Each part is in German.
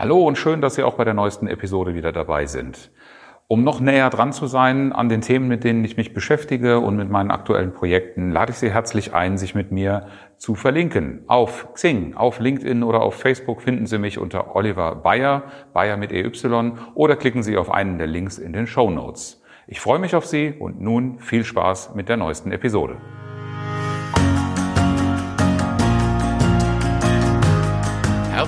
Hallo und schön, dass Sie auch bei der neuesten Episode wieder dabei sind. Um noch näher dran zu sein an den Themen, mit denen ich mich beschäftige und mit meinen aktuellen Projekten, lade ich Sie herzlich ein, sich mit mir zu verlinken. Auf Xing, auf LinkedIn oder auf Facebook finden Sie mich unter Oliver Bayer, Bayer mit EY, oder klicken Sie auf einen der Links in den Show Notes. Ich freue mich auf Sie und nun viel Spaß mit der neuesten Episode.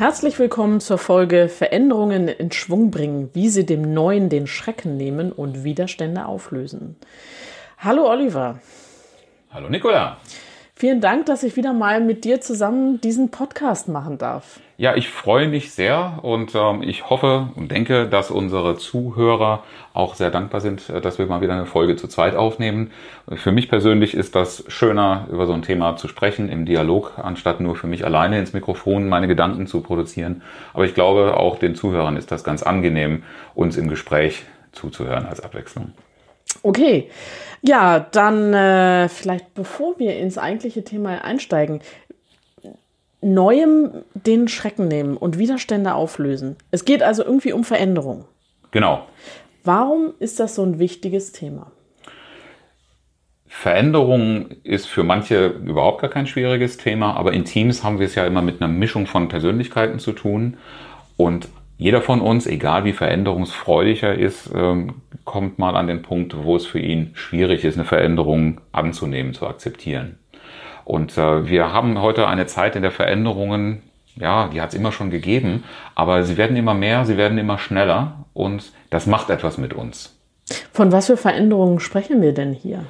Herzlich willkommen zur Folge Veränderungen in Schwung bringen, wie sie dem Neuen den Schrecken nehmen und Widerstände auflösen. Hallo Oliver. Hallo Nicola. Vielen Dank, dass ich wieder mal mit dir zusammen diesen Podcast machen darf. Ja, ich freue mich sehr und ähm, ich hoffe und denke, dass unsere Zuhörer auch sehr dankbar sind, äh, dass wir mal wieder eine Folge zu zweit aufnehmen. Für mich persönlich ist das schöner, über so ein Thema zu sprechen im Dialog, anstatt nur für mich alleine ins Mikrofon meine Gedanken zu produzieren. Aber ich glaube, auch den Zuhörern ist das ganz angenehm, uns im Gespräch zuzuhören als Abwechslung. Okay, ja, dann äh, vielleicht bevor wir ins eigentliche Thema einsteigen, Neuem den Schrecken nehmen und Widerstände auflösen. Es geht also irgendwie um Veränderung. Genau. Warum ist das so ein wichtiges Thema? Veränderung ist für manche überhaupt gar kein schwieriges Thema, aber in Teams haben wir es ja immer mit einer Mischung von Persönlichkeiten zu tun. Und jeder von uns, egal wie veränderungsfreudig er ist, ähm, kommt mal an den Punkt, wo es für ihn schwierig ist, eine Veränderung anzunehmen, zu akzeptieren. Und äh, wir haben heute eine Zeit in der Veränderungen, ja, die hat es immer schon gegeben, aber sie werden immer mehr, sie werden immer schneller und das macht etwas mit uns. Von was für Veränderungen sprechen wir denn hier?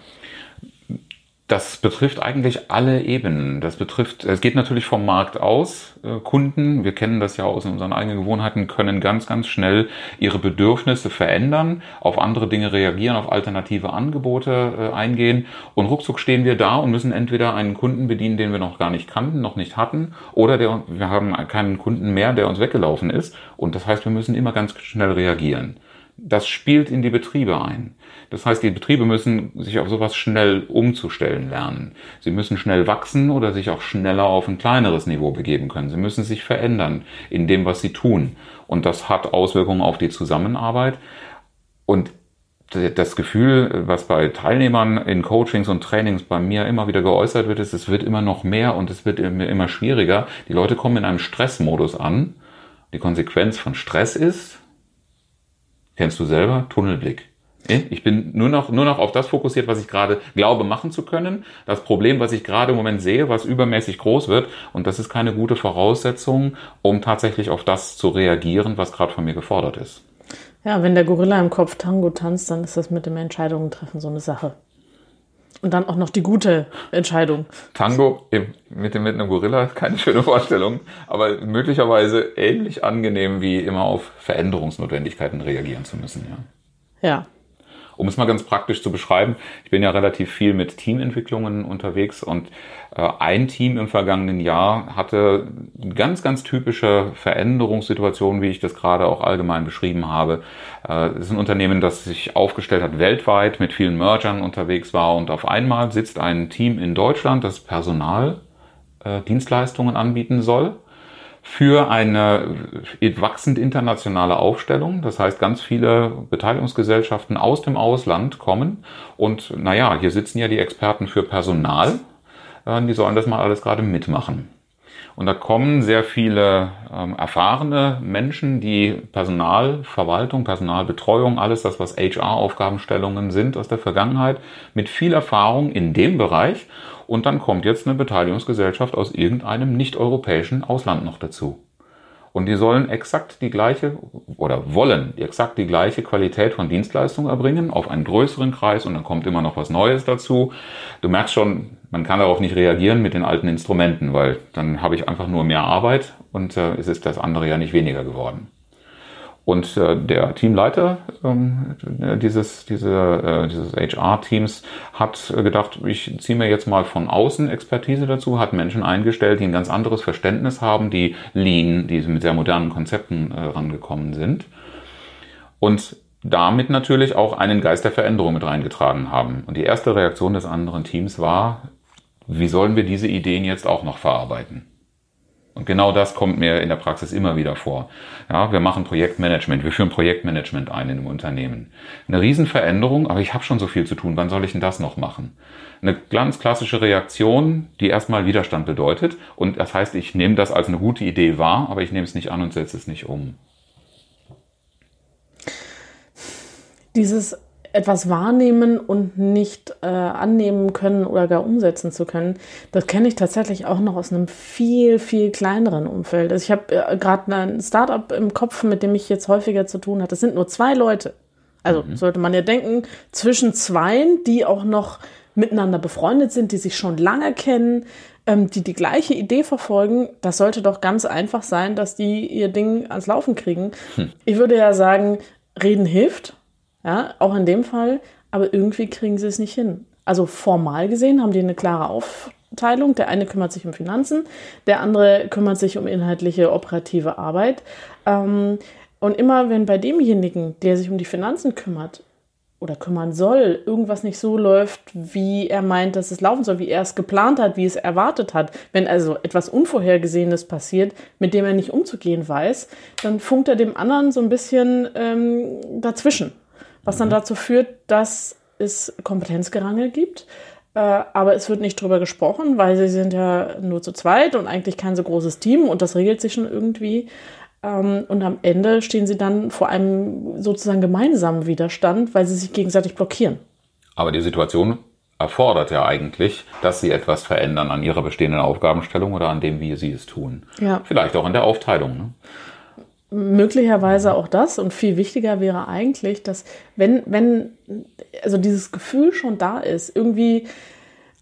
Das betrifft eigentlich alle Ebenen. Das betrifft, es geht natürlich vom Markt aus. Äh, Kunden, wir kennen das ja aus unseren eigenen Gewohnheiten, können ganz, ganz schnell ihre Bedürfnisse verändern, auf andere Dinge reagieren, auf alternative Angebote äh, eingehen. Und ruckzuck stehen wir da und müssen entweder einen Kunden bedienen, den wir noch gar nicht kannten, noch nicht hatten, oder der, wir haben keinen Kunden mehr, der uns weggelaufen ist. Und das heißt, wir müssen immer ganz schnell reagieren. Das spielt in die Betriebe ein. Das heißt, die Betriebe müssen sich auf sowas schnell umzustellen lernen. Sie müssen schnell wachsen oder sich auch schneller auf ein kleineres Niveau begeben können. Sie müssen sich verändern in dem, was sie tun. Und das hat Auswirkungen auf die Zusammenarbeit. Und das Gefühl, was bei Teilnehmern in Coachings und Trainings bei mir immer wieder geäußert wird, ist, es wird immer noch mehr und es wird immer schwieriger. Die Leute kommen in einem Stressmodus an. Die Konsequenz von Stress ist, kennst du selber, Tunnelblick. Ich bin nur noch, nur noch auf das fokussiert, was ich gerade glaube machen zu können. Das Problem, was ich gerade im Moment sehe, was übermäßig groß wird. Und das ist keine gute Voraussetzung, um tatsächlich auf das zu reagieren, was gerade von mir gefordert ist. Ja, wenn der Gorilla im Kopf Tango tanzt, dann ist das mit dem Entscheidungen treffen so eine Sache. Und dann auch noch die gute Entscheidung. Tango mit, dem, mit einem Gorilla, keine schöne Vorstellung, aber möglicherweise ähnlich angenehm wie immer auf Veränderungsnotwendigkeiten reagieren zu müssen. Ja. Ja, um es mal ganz praktisch zu beschreiben, ich bin ja relativ viel mit Teamentwicklungen unterwegs und äh, ein Team im vergangenen Jahr hatte ganz, ganz typische Veränderungssituationen, wie ich das gerade auch allgemein beschrieben habe. Äh, es ist ein Unternehmen, das sich aufgestellt hat weltweit, mit vielen Mergern unterwegs war und auf einmal sitzt ein Team in Deutschland, das Personal äh, Dienstleistungen anbieten soll für eine wachsend internationale Aufstellung. Das heißt, ganz viele Beteiligungsgesellschaften aus dem Ausland kommen. Und naja, hier sitzen ja die Experten für Personal. Äh, die sollen das mal alles gerade mitmachen. Und da kommen sehr viele ähm, erfahrene Menschen, die Personalverwaltung, Personalbetreuung, alles das, was HR-Aufgabenstellungen sind aus der Vergangenheit, mit viel Erfahrung in dem Bereich und dann kommt jetzt eine Beteiligungsgesellschaft aus irgendeinem nicht-europäischen Ausland noch dazu. Und die sollen exakt die gleiche oder wollen exakt die gleiche Qualität von Dienstleistung erbringen auf einen größeren Kreis und dann kommt immer noch was Neues dazu. Du merkst schon, man kann darauf nicht reagieren mit den alten Instrumenten, weil dann habe ich einfach nur mehr Arbeit und äh, es ist das andere ja nicht weniger geworden. Und äh, der Teamleiter ähm, dieses, diese, äh, dieses HR-Teams hat gedacht, ich ziehe mir jetzt mal von außen Expertise dazu, hat Menschen eingestellt, die ein ganz anderes Verständnis haben, die Lean, die mit sehr modernen Konzepten äh, rangekommen sind. Und damit natürlich auch einen Geist der Veränderung mit reingetragen haben. Und die erste Reaktion des anderen Teams war, wie sollen wir diese Ideen jetzt auch noch verarbeiten? Und genau das kommt mir in der Praxis immer wieder vor. Ja, wir machen Projektmanagement, wir führen Projektmanagement ein in einem Unternehmen. Eine Riesenveränderung, aber ich habe schon so viel zu tun, wann soll ich denn das noch machen? Eine ganz klassische Reaktion, die erstmal Widerstand bedeutet. Und das heißt, ich nehme das als eine gute Idee wahr, aber ich nehme es nicht an und setze es nicht um. Dieses etwas wahrnehmen und nicht äh, annehmen können oder gar umsetzen zu können, das kenne ich tatsächlich auch noch aus einem viel, viel kleineren Umfeld. Also ich habe äh, gerade ein Startup im Kopf, mit dem ich jetzt häufiger zu tun hatte. Das sind nur zwei Leute. Also mhm. sollte man ja denken, zwischen zweien, die auch noch miteinander befreundet sind, die sich schon lange kennen, ähm, die die gleiche Idee verfolgen, das sollte doch ganz einfach sein, dass die ihr Ding ans Laufen kriegen. Hm. Ich würde ja sagen, reden hilft ja, auch in dem Fall, aber irgendwie kriegen sie es nicht hin. Also formal gesehen haben die eine klare Aufteilung. Der eine kümmert sich um Finanzen, der andere kümmert sich um inhaltliche operative Arbeit. Ähm, und immer wenn bei demjenigen, der sich um die Finanzen kümmert oder kümmern soll, irgendwas nicht so läuft, wie er meint, dass es laufen soll, wie er es geplant hat, wie es erwartet hat, wenn also etwas Unvorhergesehenes passiert, mit dem er nicht umzugehen weiß, dann funkt er dem anderen so ein bisschen ähm, dazwischen was dann dazu führt, dass es Kompetenzgerangel gibt. Äh, aber es wird nicht drüber gesprochen, weil sie sind ja nur zu zweit und eigentlich kein so großes Team und das regelt sich schon irgendwie. Ähm, und am Ende stehen sie dann vor einem sozusagen gemeinsamen Widerstand, weil sie sich gegenseitig blockieren. Aber die Situation erfordert ja eigentlich, dass sie etwas verändern an ihrer bestehenden Aufgabenstellung oder an dem, wie sie es tun. Ja. Vielleicht auch in der Aufteilung. Ne? Möglicherweise auch das und viel wichtiger wäre eigentlich, dass wenn, wenn, also dieses Gefühl schon da ist, irgendwie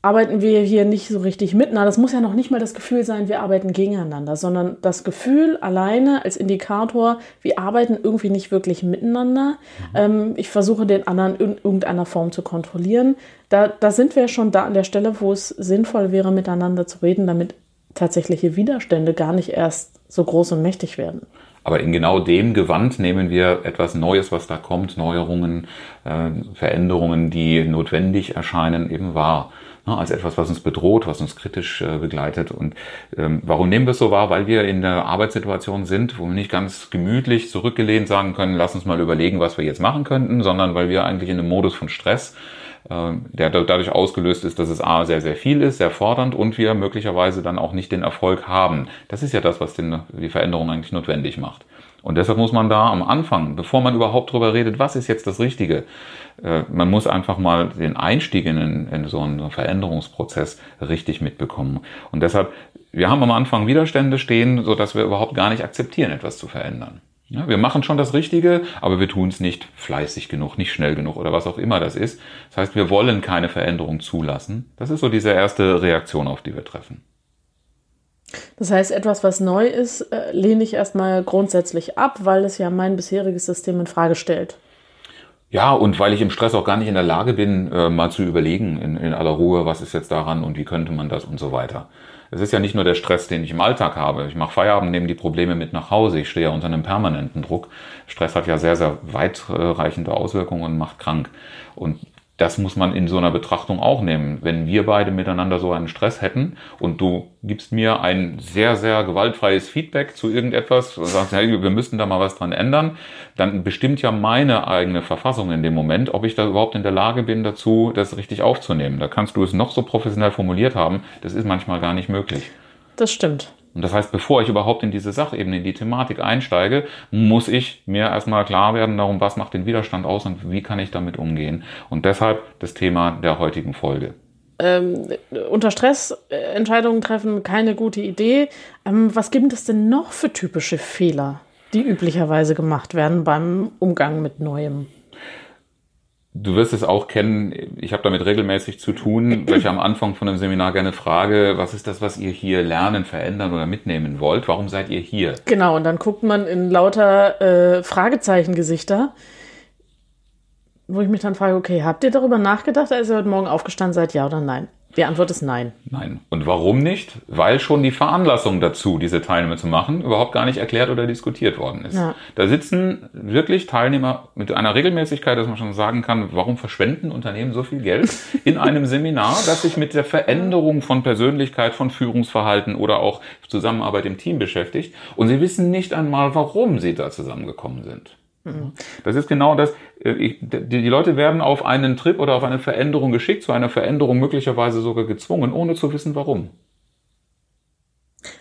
arbeiten wir hier nicht so richtig miteinander. Das muss ja noch nicht mal das Gefühl sein, wir arbeiten gegeneinander, sondern das Gefühl alleine als Indikator, wir arbeiten irgendwie nicht wirklich miteinander. Ähm, ich versuche den anderen in irgendeiner Form zu kontrollieren. Da, da sind wir schon da an der Stelle, wo es sinnvoll wäre, miteinander zu reden, damit tatsächliche Widerstände gar nicht erst so groß und mächtig werden. Aber in genau dem Gewand nehmen wir etwas Neues, was da kommt, Neuerungen, äh, Veränderungen, die notwendig erscheinen, eben wahr. Ne, als etwas, was uns bedroht, was uns kritisch äh, begleitet. Und ähm, warum nehmen wir es so wahr? Weil wir in der Arbeitssituation sind, wo wir nicht ganz gemütlich zurückgelehnt sagen können, lass uns mal überlegen, was wir jetzt machen könnten, sondern weil wir eigentlich in einem Modus von Stress äh, der dadurch ausgelöst ist, dass es A sehr, sehr viel ist, sehr fordernd und wir möglicherweise dann auch nicht den Erfolg haben. Das ist ja das, was den, die Veränderung eigentlich notwendig macht. Und deshalb muss man da am Anfang, bevor man überhaupt darüber redet, was ist jetzt das Richtige, äh, man muss einfach mal den Einstieg in, in so einen Veränderungsprozess richtig mitbekommen. Und deshalb, wir haben am Anfang Widerstände stehen, so dass wir überhaupt gar nicht akzeptieren, etwas zu verändern. Ja, wir machen schon das Richtige, aber wir tun es nicht fleißig genug, nicht schnell genug oder was auch immer das ist. Das heißt, wir wollen keine Veränderung zulassen. Das ist so diese erste Reaktion, auf die wir treffen. Das heißt, etwas, was neu ist, äh, lehne ich erstmal grundsätzlich ab, weil es ja mein bisheriges System in Frage stellt. Ja, und weil ich im Stress auch gar nicht in der Lage bin, äh, mal zu überlegen in, in aller Ruhe, was ist jetzt daran und wie könnte man das und so weiter es ist ja nicht nur der Stress, den ich im Alltag habe. Ich mache Feierabend, nehme die Probleme mit nach Hause. Ich stehe ja unter einem permanenten Druck. Stress hat ja sehr, sehr weitreichende Auswirkungen und macht krank. Und das muss man in so einer Betrachtung auch nehmen. Wenn wir beide miteinander so einen Stress hätten und du gibst mir ein sehr, sehr gewaltfreies Feedback zu irgendetwas und sagst, hey, wir müssten da mal was dran ändern, dann bestimmt ja meine eigene Verfassung in dem Moment, ob ich da überhaupt in der Lage bin dazu, das richtig aufzunehmen. Da kannst du es noch so professionell formuliert haben, das ist manchmal gar nicht möglich. Das stimmt. Und das heißt, bevor ich überhaupt in diese Sachebene, in die Thematik einsteige, muss ich mir erstmal klar werden darum, was macht den Widerstand aus und wie kann ich damit umgehen. Und deshalb das Thema der heutigen Folge. Ähm, unter Stress äh, Entscheidungen treffen, keine gute Idee. Ähm, was gibt es denn noch für typische Fehler, die üblicherweise gemacht werden beim Umgang mit Neuem? Du wirst es auch kennen, ich habe damit regelmäßig zu tun, weil ich am Anfang von einem Seminar gerne frage, was ist das, was ihr hier lernen, verändern oder mitnehmen wollt? Warum seid ihr hier? Genau, und dann guckt man in lauter äh, Fragezeichengesichter, wo ich mich dann frage, okay, habt ihr darüber nachgedacht, als ihr heute Morgen aufgestanden seid, ja oder nein? Die Antwort ist nein. Nein. Und warum nicht? Weil schon die Veranlassung dazu, diese Teilnehmer zu machen, überhaupt gar nicht erklärt oder diskutiert worden ist. Ja. Da sitzen wirklich Teilnehmer mit einer Regelmäßigkeit, dass man schon sagen kann, warum verschwenden Unternehmen so viel Geld in einem Seminar, das sich mit der Veränderung von Persönlichkeit, von Führungsverhalten oder auch Zusammenarbeit im Team beschäftigt. Und sie wissen nicht einmal, warum sie da zusammengekommen sind. Mhm. Das ist genau das. Äh, die Leute werden auf einen Trip oder auf eine Veränderung geschickt, zu einer Veränderung möglicherweise sogar gezwungen, ohne zu wissen, warum.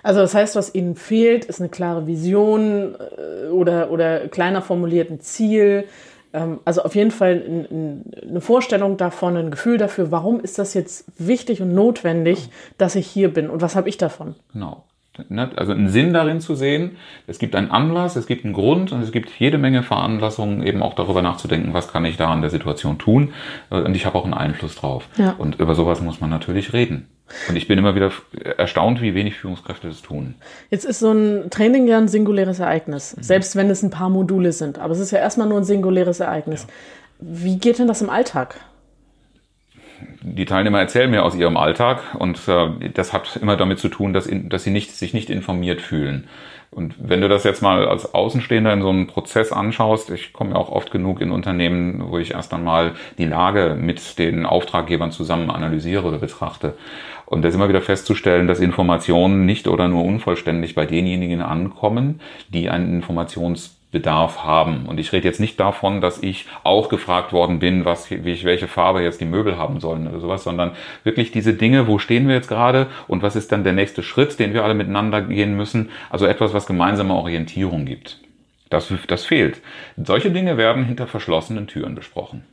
Also das heißt, was ihnen fehlt, ist eine klare Vision äh, oder, oder kleiner formuliert ein Ziel. Ähm, also auf jeden Fall eine Vorstellung davon, ein Gefühl dafür, warum ist das jetzt wichtig und notwendig, dass ich hier bin und was habe ich davon? Genau. Ne? Also einen Sinn darin zu sehen. Es gibt einen Anlass, es gibt einen Grund und es gibt jede Menge Veranlassungen, eben auch darüber nachzudenken, was kann ich da in der Situation tun. Und ich habe auch einen Einfluss drauf. Ja. Und über sowas muss man natürlich reden. Und ich bin immer wieder erstaunt, wie wenig Führungskräfte das tun. Jetzt ist so ein Training ja ein singuläres Ereignis, mhm. selbst wenn es ein paar Module sind. Aber es ist ja erstmal nur ein singuläres Ereignis. Ja. Wie geht denn das im Alltag? Die Teilnehmer erzählen mir aus ihrem Alltag und äh, das hat immer damit zu tun, dass, in, dass sie nicht, sich nicht informiert fühlen. Und wenn du das jetzt mal als Außenstehender in so einem Prozess anschaust, ich komme ja auch oft genug in Unternehmen, wo ich erst einmal die Lage mit den Auftraggebern zusammen analysiere oder betrachte. Und das immer wieder festzustellen, dass Informationen nicht oder nur unvollständig bei denjenigen ankommen, die einen Informations Bedarf haben. Und ich rede jetzt nicht davon, dass ich auch gefragt worden bin, was, wie ich, welche Farbe jetzt die Möbel haben sollen oder sowas, sondern wirklich diese Dinge, wo stehen wir jetzt gerade und was ist dann der nächste Schritt, den wir alle miteinander gehen müssen. Also etwas, was gemeinsame Orientierung gibt. Das, das fehlt. Solche Dinge werden hinter verschlossenen Türen besprochen.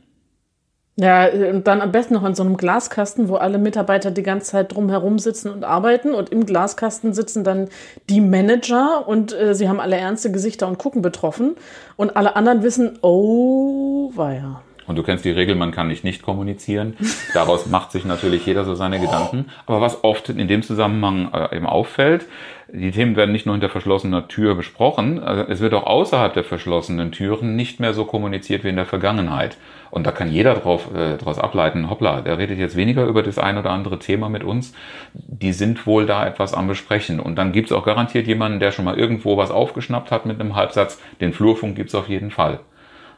Ja, und dann am besten noch in so einem Glaskasten, wo alle Mitarbeiter die ganze Zeit drumherum sitzen und arbeiten und im Glaskasten sitzen dann die Manager und äh, sie haben alle ernste Gesichter und gucken betroffen und alle anderen wissen, oh, weia. Und du kennst die Regel, man kann nicht nicht kommunizieren. Daraus macht sich natürlich jeder so seine Gedanken. Aber was oft in dem Zusammenhang äh, eben auffällt, die Themen werden nicht nur hinter verschlossener Tür besprochen, also es wird auch außerhalb der verschlossenen Türen nicht mehr so kommuniziert wie in der Vergangenheit. Und da kann jeder drauf, äh, daraus ableiten, hoppla, der redet jetzt weniger über das ein oder andere Thema mit uns. Die sind wohl da etwas am Besprechen. Und dann gibt's auch garantiert jemanden, der schon mal irgendwo was aufgeschnappt hat mit einem Halbsatz. Den Flurfunk gibt's auf jeden Fall.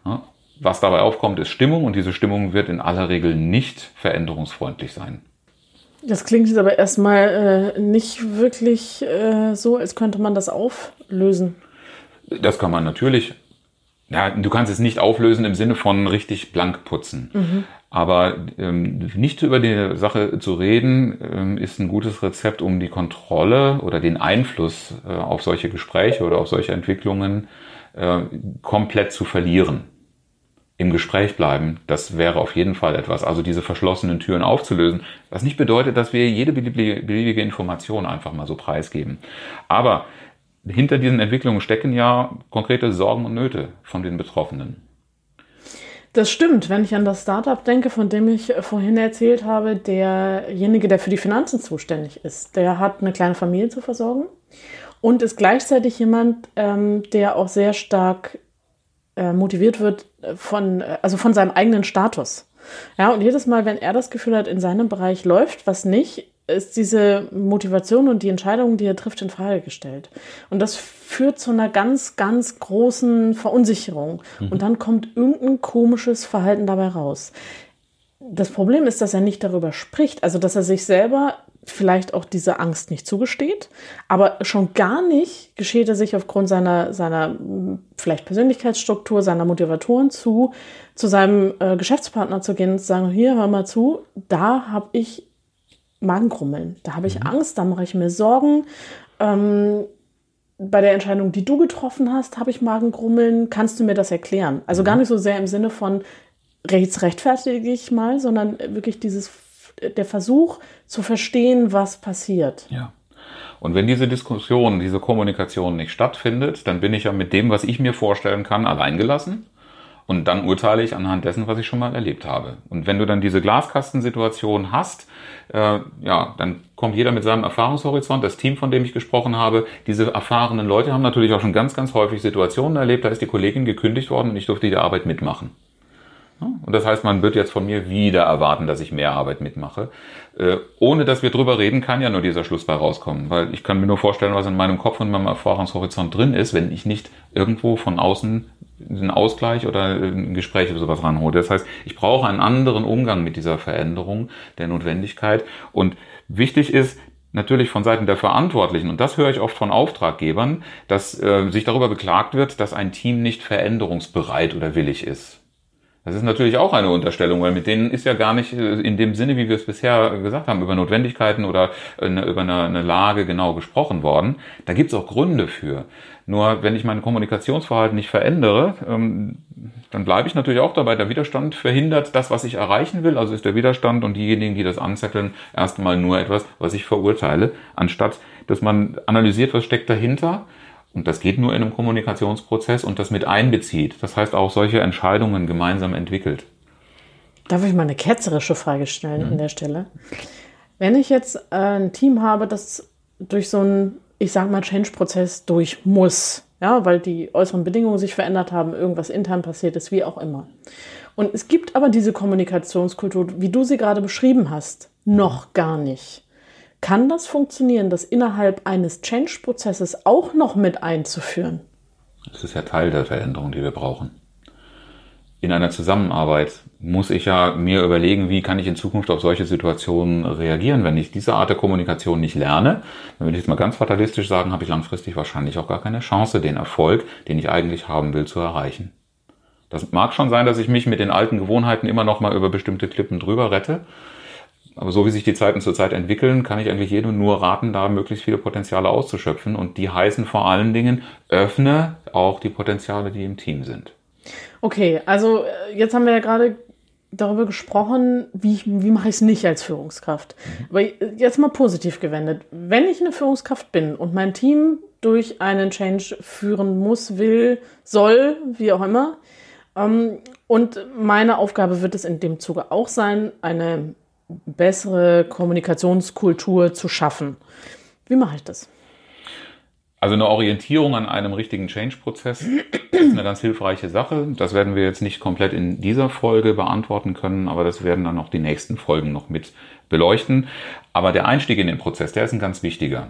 Ja? Was dabei aufkommt, ist Stimmung und diese Stimmung wird in aller Regel nicht veränderungsfreundlich sein. Das klingt jetzt aber erstmal äh, nicht wirklich äh, so, als könnte man das auflösen. Das kann man natürlich. Ja, du kannst es nicht auflösen im Sinne von richtig blank putzen. Mhm. Aber ähm, nicht über die Sache zu reden, ähm, ist ein gutes Rezept, um die Kontrolle oder den Einfluss äh, auf solche Gespräche oder auf solche Entwicklungen äh, komplett zu verlieren im Gespräch bleiben, das wäre auf jeden Fall etwas. Also diese verschlossenen Türen aufzulösen, was nicht bedeutet, dass wir jede beliebige Information einfach mal so preisgeben. Aber hinter diesen Entwicklungen stecken ja konkrete Sorgen und Nöte von den Betroffenen. Das stimmt. Wenn ich an das Startup denke, von dem ich vorhin erzählt habe, derjenige, der für die Finanzen zuständig ist, der hat eine kleine Familie zu versorgen und ist gleichzeitig jemand, ähm, der auch sehr stark äh, motiviert wird von, also von seinem eigenen Status. Ja, und jedes Mal, wenn er das Gefühl hat, in seinem Bereich läuft was nicht, ist diese Motivation und die Entscheidung, die er trifft, in Frage gestellt. Und das führt zu einer ganz, ganz großen Verunsicherung. Mhm. Und dann kommt irgendein komisches Verhalten dabei raus. Das Problem ist, dass er nicht darüber spricht, also dass er sich selber vielleicht auch diese Angst nicht zugesteht, aber schon gar nicht geschieht er sich aufgrund seiner, seiner vielleicht Persönlichkeitsstruktur, seiner Motivatoren zu, zu seinem äh, Geschäftspartner zu gehen und zu sagen, hier, hör mal zu, da habe ich Magenkrummeln, da habe ich mhm. Angst, da mache ich mir Sorgen. Ähm, bei der Entscheidung, die du getroffen hast, habe ich Magenkrummeln, kannst du mir das erklären? Also mhm. gar nicht so sehr im Sinne von, rechts rechtfertige ich mal, sondern wirklich dieses der Versuch zu verstehen, was passiert. Ja. Und wenn diese Diskussion, diese Kommunikation nicht stattfindet, dann bin ich ja mit dem, was ich mir vorstellen kann, alleingelassen. Und dann urteile ich anhand dessen, was ich schon mal erlebt habe. Und wenn du dann diese Glaskastensituation hast, äh, ja, dann kommt jeder mit seinem Erfahrungshorizont. Das Team, von dem ich gesprochen habe, diese erfahrenen Leute haben natürlich auch schon ganz, ganz häufig Situationen erlebt, da ist die Kollegin gekündigt worden und ich durfte die Arbeit mitmachen. Und das heißt, man wird jetzt von mir wieder erwarten, dass ich mehr Arbeit mitmache. Äh, ohne dass wir drüber reden, kann ja nur dieser Schluss bei rauskommen. Weil ich kann mir nur vorstellen, was in meinem Kopf und meinem Erfahrungshorizont drin ist, wenn ich nicht irgendwo von außen einen Ausgleich oder ein Gespräch oder sowas ranhole. Das heißt, ich brauche einen anderen Umgang mit dieser Veränderung der Notwendigkeit. Und wichtig ist, natürlich von Seiten der Verantwortlichen, und das höre ich oft von Auftraggebern, dass äh, sich darüber beklagt wird, dass ein Team nicht veränderungsbereit oder willig ist. Das ist natürlich auch eine Unterstellung, weil mit denen ist ja gar nicht äh, in dem Sinne, wie wir es bisher gesagt haben, über Notwendigkeiten oder über eine, eine, Lage genau gesprochen worden. Da gibt es auch Gründe für. Nur wenn ich mein Kommunikationsverhalten nicht verändere, ähm, dann bleibe ich natürlich auch dabei. Der Widerstand verhindert das, was ich erreichen will. Also ist der Widerstand und diejenigen, die das anzetteln, erstmal nur etwas, was ich verurteile, anstatt dass man analysiert, was steckt dahinter und das geht nur in einem Kommunikationsprozess und das mit einbezieht. Das heißt auch solche Entscheidungen gemeinsam entwickelt. Darf ich mal eine ketzerische Frage stellen mhm. an der Stelle? Wenn ich jetzt äh, ein Team habe, das durch so einen, ich sage mal, Change-Prozess durch muss, ja, weil die äußeren Bedingungen sich verändert haben, irgendwas intern passiert ist, wie auch immer. Und es gibt aber diese Kommunikationskultur, wie du sie gerade beschrieben hast, noch gar nicht. Kann das funktionieren, das innerhalb eines Change-Prozesses auch noch mit einzuführen? Das ist ja Teil der Veränderung, die wir brauchen. In einer Zusammenarbeit muss ich ja mir überlegen, wie kann ich in Zukunft auf solche Situationen reagieren. Wenn ich diese Art der Kommunikation nicht lerne, dann will ich jetzt mal ganz fatalistisch sagen, habe ich langfristig wahrscheinlich auch gar keine Chance, den Erfolg, den ich eigentlich haben will, zu erreichen. Das mag schon sein, dass ich mich mit den alten Gewohnheiten immer noch mal über bestimmte Klippen drüber rette. Aber so wie sich die Zeiten zurzeit entwickeln, kann ich eigentlich jedem nur raten, da möglichst viele Potenziale auszuschöpfen. Und die heißen vor allen Dingen, öffne auch die Potenziale, die im Team sind. Okay, also äh, jetzt haben wir ja gerade darüber gesprochen, wie, wie mache ich es nicht als Führungskraft. Mhm. Aber jetzt mal positiv gewendet. Wenn ich eine Führungskraft bin und mein Team durch einen Change führen muss, will, soll, wie auch immer, ähm, und meine Aufgabe wird es in dem Zuge auch sein, eine bessere Kommunikationskultur zu schaffen. Wie mache ich das? Also eine Orientierung an einem richtigen Change-Prozess ist eine ganz hilfreiche Sache. Das werden wir jetzt nicht komplett in dieser Folge beantworten können, aber das werden dann noch die nächsten Folgen noch mit beleuchten. Aber der Einstieg in den Prozess, der ist ein ganz wichtiger.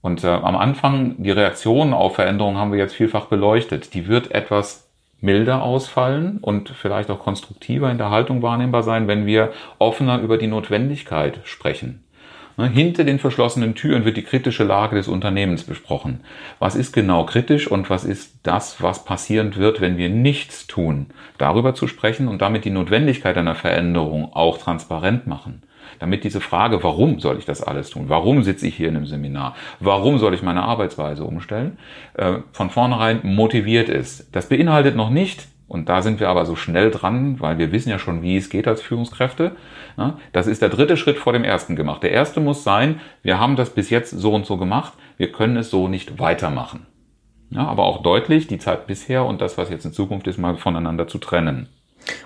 Und äh, am Anfang, die Reaktion auf Veränderungen haben wir jetzt vielfach beleuchtet. Die wird etwas milder ausfallen und vielleicht auch konstruktiver in der Haltung wahrnehmbar sein, wenn wir offener über die Notwendigkeit sprechen. Ne, hinter den verschlossenen Türen wird die kritische Lage des Unternehmens besprochen. Was ist genau kritisch und was ist das, was passieren wird, wenn wir nichts tun? Darüber zu sprechen und damit die Notwendigkeit einer Veränderung auch transparent machen damit diese Frage, warum soll ich das alles tun? Warum sitze ich hier in einem Seminar? Warum soll ich meine Arbeitsweise umstellen? Äh, von vornherein motiviert ist. Das beinhaltet noch nicht, und da sind wir aber so schnell dran, weil wir wissen ja schon, wie es geht als Führungskräfte. Das ist der dritte Schritt vor dem ersten gemacht. Der erste muss sein, wir haben das bis jetzt so und so gemacht, wir können es so nicht weitermachen. Ja, aber auch deutlich die Zeit bisher und das, was jetzt in Zukunft ist, mal voneinander zu trennen.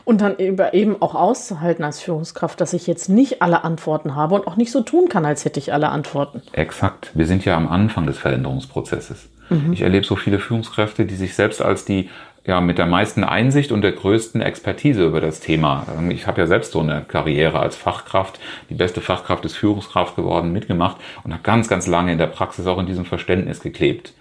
Und dann eben auch auszuhalten als Führungskraft, dass ich jetzt nicht alle Antworten habe und auch nicht so tun kann, als hätte ich alle Antworten. Exakt. Wir sind ja am Anfang des Veränderungsprozesses. Mhm. Ich erlebe so viele Führungskräfte, die sich selbst als die ja, mit der meisten Einsicht und der größten Expertise über das Thema. Ich habe ja selbst so eine Karriere als Fachkraft, die beste Fachkraft ist Führungskraft geworden, mitgemacht und habe ganz, ganz lange in der Praxis auch in diesem Verständnis geklebt.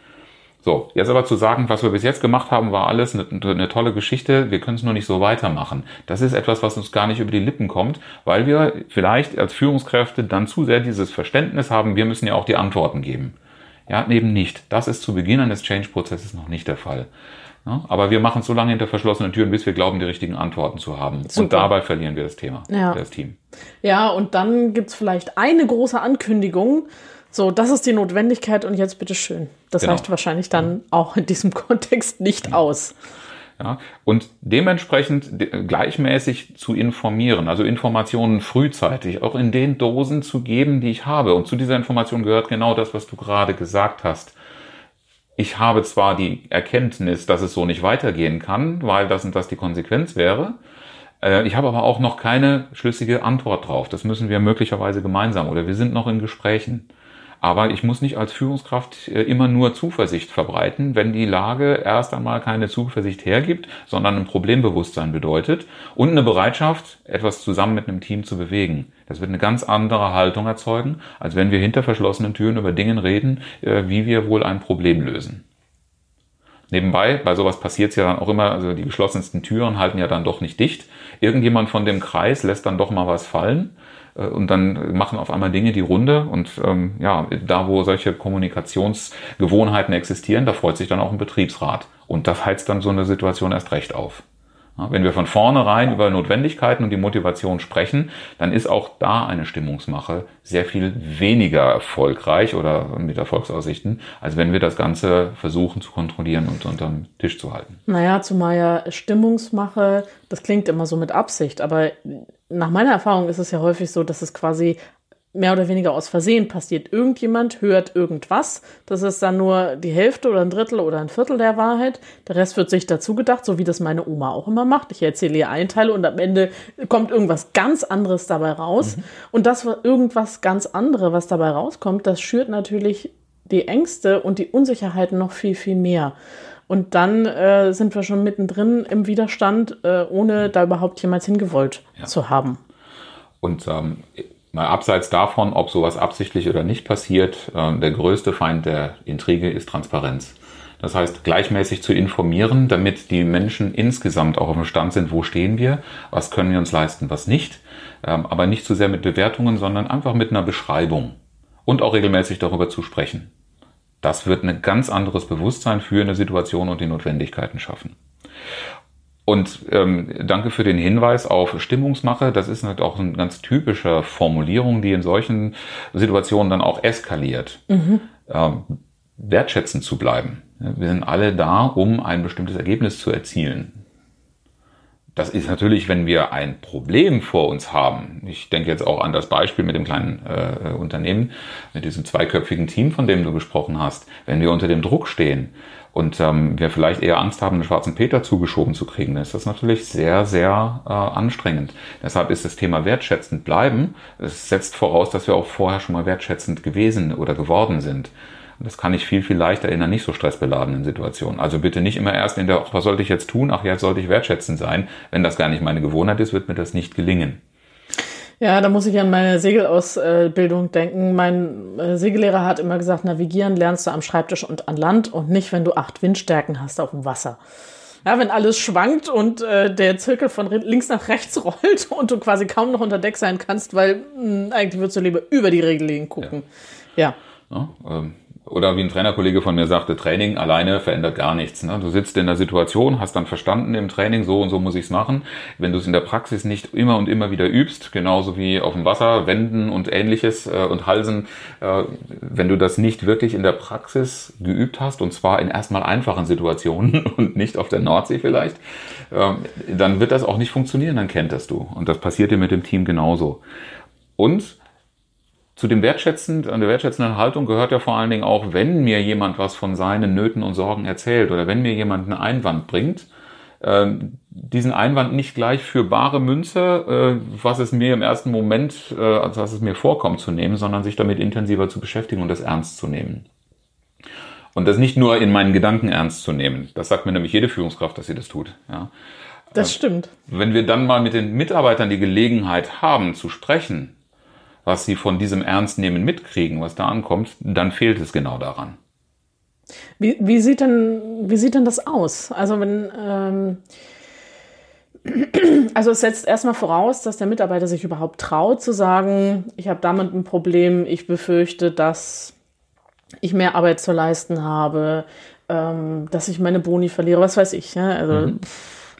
So, jetzt aber zu sagen, was wir bis jetzt gemacht haben, war alles eine, eine tolle Geschichte, wir können es nur nicht so weitermachen. Das ist etwas, was uns gar nicht über die Lippen kommt, weil wir vielleicht als Führungskräfte dann zu sehr dieses Verständnis haben, wir müssen ja auch die Antworten geben. Ja, eben nicht. Das ist zu Beginn eines Change-Prozesses noch nicht der Fall. Ja, aber wir machen es so lange hinter verschlossenen Türen, bis wir glauben, die richtigen Antworten zu haben. Super. Und dabei verlieren wir das Thema, ja. das Team. Ja, und dann gibt's vielleicht eine große Ankündigung, so, das ist die Notwendigkeit und jetzt bitteschön. Das genau. reicht wahrscheinlich dann auch in diesem Kontext nicht aus. Ja, und dementsprechend gleichmäßig zu informieren, also Informationen frühzeitig, auch in den Dosen zu geben, die ich habe. Und zu dieser Information gehört genau das, was du gerade gesagt hast. ich habe zwar die Erkenntnis, dass es so nicht weitergehen kann, weil das und das die Konsequenz wäre. Äh, ich habe aber auch noch keine schlüssige Antwort drauf. Das müssen wir möglicherweise gemeinsam oder wir sind noch in Gesprächen. Aber ich muss nicht als Führungskraft äh, immer nur Zuversicht verbreiten, wenn die Lage erst einmal keine Zuversicht hergibt, sondern ein Problembewusstsein bedeutet und eine Bereitschaft, etwas zusammen mit einem Team zu bewegen. Das wird eine ganz andere Haltung erzeugen, als wenn wir hinter verschlossenen Türen über Dinge reden, äh, wie wir wohl ein Problem lösen. Nebenbei, bei sowas passiert es ja dann auch immer, also die geschlossensten Türen halten ja dann doch nicht dicht. Irgendjemand von dem Kreis lässt dann doch mal was fallen und dann machen auf einmal Dinge die Runde und ähm, ja, da wo solche Kommunikationsgewohnheiten existieren, da freut sich dann auch ein Betriebsrat und das heizt dann so eine Situation erst recht auf. Wenn wir von vornherein über Notwendigkeiten und die Motivation sprechen, dann ist auch da eine Stimmungsmache sehr viel weniger erfolgreich oder mit Erfolgsaussichten, als wenn wir das Ganze versuchen zu kontrollieren und unterm Tisch zu halten. Naja, zumal ja Stimmungsmache, das klingt immer so mit Absicht, aber nach meiner Erfahrung ist es ja häufig so, dass es quasi mehr oder weniger aus Versehen passiert. Irgendjemand hört irgendwas. Das ist dann nur die Hälfte oder ein Drittel oder ein Viertel der Wahrheit. Der Rest wird sich dazu gedacht, so wie das meine Oma auch immer macht. Ich erzähle ihr einen Teil und am Ende kommt irgendwas ganz anderes dabei raus. Mhm. Und das irgendwas ganz andere, was dabei rauskommt, das schürt natürlich die Ängste und die Unsicherheiten noch viel, viel mehr. Und dann äh, sind wir schon mittendrin im Widerstand, äh, ohne da überhaupt jemals hingewollt ja. zu haben. Und ähm, Mal abseits davon, ob sowas absichtlich oder nicht passiert, äh, der größte Feind der Intrige ist Transparenz. Das heißt, gleichmäßig zu informieren, damit die Menschen insgesamt auch auf dem Stand sind, wo stehen wir, was können wir uns leisten, was nicht. Ähm, aber nicht zu sehr mit Bewertungen, sondern einfach mit einer Beschreibung. Und auch regelmäßig darüber zu sprechen. Das wird ein ganz anderes Bewusstsein für eine Situation und die Notwendigkeiten schaffen. Und ähm, danke für den Hinweis auf Stimmungsmache. Das ist halt auch eine ganz typische Formulierung, die in solchen Situationen dann auch eskaliert. Mhm. Ähm, wertschätzend zu bleiben. Wir sind alle da, um ein bestimmtes Ergebnis zu erzielen. Das ist natürlich, wenn wir ein Problem vor uns haben. Ich denke jetzt auch an das Beispiel mit dem kleinen äh, Unternehmen, mit diesem zweiköpfigen Team, von dem du gesprochen hast. Wenn wir unter dem Druck stehen, und ähm, wir vielleicht eher Angst haben, einen schwarzen Peter zugeschoben zu kriegen, dann ist das natürlich sehr, sehr äh, anstrengend. Deshalb ist das Thema wertschätzend bleiben, es setzt voraus, dass wir auch vorher schon mal wertschätzend gewesen oder geworden sind. Das kann ich viel, viel leichter in einer nicht so stressbeladenen Situation. Also bitte nicht immer erst in der, was sollte ich jetzt tun? Ach, jetzt sollte ich wertschätzend sein. Wenn das gar nicht meine Gewohnheit ist, wird mir das nicht gelingen. Ja, da muss ich an meine Segelausbildung denken. Mein äh, Segellehrer hat immer gesagt, navigieren lernst du am Schreibtisch und an Land und nicht, wenn du acht Windstärken hast auf dem Wasser. Ja, wenn alles schwankt und äh, der Zirkel von links nach rechts rollt und du quasi kaum noch unter Deck sein kannst, weil mh, hm, eigentlich würdest du lieber über die Regeln gucken. Ja. ja. ja ähm, oder wie ein Trainerkollege von mir sagte, Training alleine verändert gar nichts. Ne? Du sitzt in der Situation, hast dann verstanden im Training, so und so muss ich es machen. Wenn du es in der Praxis nicht immer und immer wieder übst, genauso wie auf dem Wasser, Wenden und ähnliches äh, und Halsen, äh, wenn du das nicht wirklich in der Praxis geübt hast, und zwar in erstmal einfachen Situationen und nicht auf der Nordsee vielleicht, äh, dann wird das auch nicht funktionieren, dann kennt das du. Und das passiert dir mit dem Team genauso. Und zu dem wertschätzend, an der wertschätzenden Haltung gehört ja vor allen Dingen auch, wenn mir jemand was von seinen Nöten und Sorgen erzählt oder wenn mir jemand einen Einwand bringt, äh, diesen Einwand nicht gleich für bare Münze, äh, was es mir im ersten Moment, äh, also was es mir vorkommt zu nehmen, sondern sich damit intensiver zu beschäftigen und das ernst zu nehmen. Und das nicht nur in meinen Gedanken ernst zu nehmen. Das sagt mir nämlich jede Führungskraft, dass sie das tut. Ja. Das stimmt. Wenn wir dann mal mit den Mitarbeitern die Gelegenheit haben zu sprechen, was sie von diesem Ernstnehmen mitkriegen, was da ankommt, dann fehlt es genau daran. Wie, wie, sieht, denn, wie sieht denn das aus? Also wenn ähm, also es setzt erstmal voraus, dass der Mitarbeiter sich überhaupt traut zu sagen, ich habe damit ein Problem, ich befürchte, dass ich mehr Arbeit zu leisten habe, ähm, dass ich meine Boni verliere, was weiß ich. Ja? Also mhm.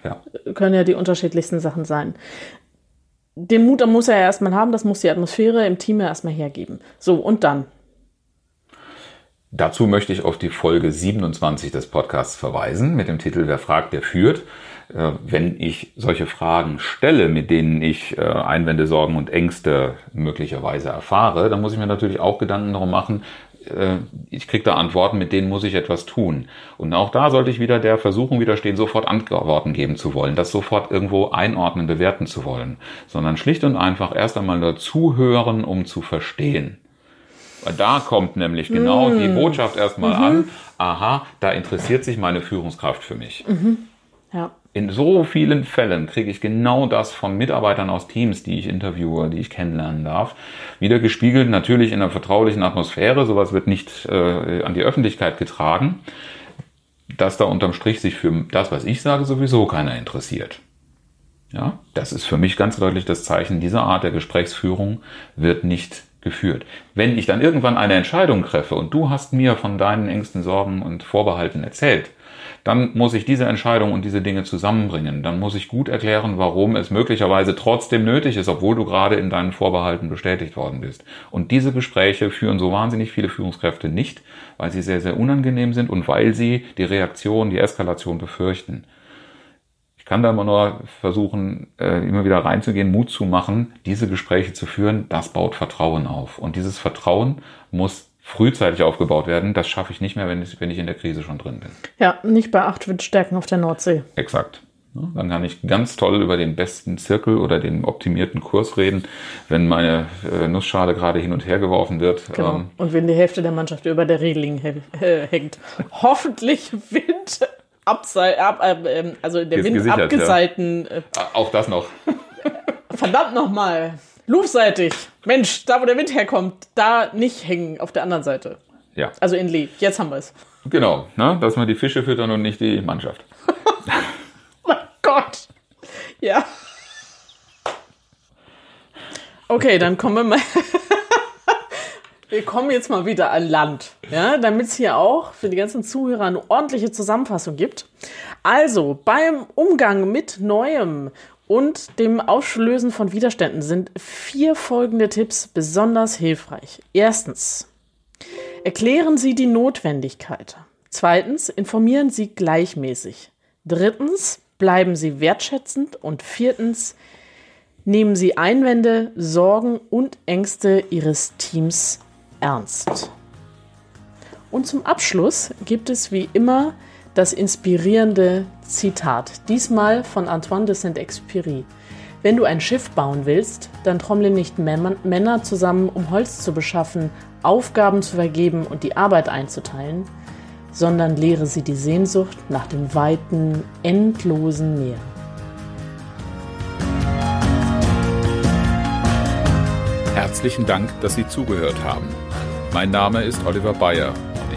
ja. können ja die unterschiedlichsten Sachen sein den Mut muss er ja erstmal haben, das muss die Atmosphäre im Team ja erstmal hergeben. So, und dann? Dazu möchte ich auf die Folge 27 des Podcasts verweisen mit dem Titel Wer fragt, der führt. Äh, wenn ich solche Fragen stelle, mit denen ich äh, Einwände, Sorgen und Ängste möglicherweise erfahre, dann muss ich mir natürlich auch Gedanken darum machen, ich kriege da Antworten, mit denen muss ich etwas tun. Und auch da sollte ich wieder der Versuchung widerstehen, sofort Antworten geben zu wollen, das sofort irgendwo einordnen, bewerten zu wollen, sondern schlicht und einfach erst einmal nur zuhören, um zu verstehen. Da kommt nämlich genau mm. die Botschaft erstmal mhm. an, aha, da interessiert sich meine Führungskraft für mich. Mhm. Ja. In so vielen Fällen kriege ich genau das von Mitarbeitern aus Teams, die ich interviewe, die ich kennenlernen darf, wieder gespiegelt, natürlich in einer vertraulichen Atmosphäre. Sowas wird nicht äh, an die Öffentlichkeit getragen, dass da unterm Strich sich für das, was ich sage, sowieso keiner interessiert. Ja, das ist für mich ganz deutlich das Zeichen, diese Art der Gesprächsführung wird nicht geführt. Wenn ich dann irgendwann eine Entscheidung treffe und du hast mir von deinen Ängsten, Sorgen und Vorbehalten erzählt, dann muss ich diese Entscheidung und diese Dinge zusammenbringen. Dann muss ich gut erklären, warum es möglicherweise trotzdem nötig ist, obwohl du gerade in deinen Vorbehalten bestätigt worden bist. Und diese Gespräche führen so wahnsinnig viele Führungskräfte nicht, weil sie sehr, sehr unangenehm sind und weil sie die Reaktion, die Eskalation befürchten. Ich kann da immer nur versuchen, äh, immer wieder reinzugehen, Mut zu machen, diese Gespräche zu führen. Das baut Vertrauen auf. Und dieses Vertrauen muss frühzeitig aufgebaut werden. Das schaffe ich nicht mehr, wenn ich, wenn ich in der Krise schon drin bin. Ja, nicht bei acht Windstärken auf der Nordsee. Exakt. Dann kann ich ganz toll über den besten Zirkel oder den optimierten Kurs reden, wenn meine äh, Nussschale gerade hin und her geworfen wird. Genau. Ähm, und wenn die Hälfte der Mannschaft über der Regeling äh, hängt. Hoffentlich Wind absei ab, äh, also der Wind abgeseilten. Ja. Äh, Auch das noch. Verdammt nochmal. Luftseitig. Mensch, da wo der Wind herkommt, da nicht hängen auf der anderen Seite. Ja. Also in Lee. Jetzt haben wir es. Genau, ne? dass wir die Fische füttern und nicht die Mannschaft. oh mein Gott. Ja. Okay, dann kommen wir mal. wir kommen jetzt mal wieder an Land, ja, damit es hier auch für die ganzen Zuhörer eine ordentliche Zusammenfassung gibt. Also, beim Umgang mit Neuem und dem Auflösen von Widerständen sind vier folgende Tipps besonders hilfreich. Erstens, erklären Sie die Notwendigkeit. Zweitens, informieren Sie gleichmäßig. Drittens, bleiben Sie wertschätzend. Und viertens, nehmen Sie Einwände, Sorgen und Ängste Ihres Teams ernst. Und zum Abschluss gibt es wie immer das inspirierende Zitat, diesmal von Antoine de Saint-Exupéry. Wenn du ein Schiff bauen willst, dann trommle nicht Männer zusammen, um Holz zu beschaffen, Aufgaben zu vergeben und die Arbeit einzuteilen, sondern lehre sie die Sehnsucht nach dem weiten, endlosen Meer. Herzlichen Dank, dass Sie zugehört haben. Mein Name ist Oliver Bayer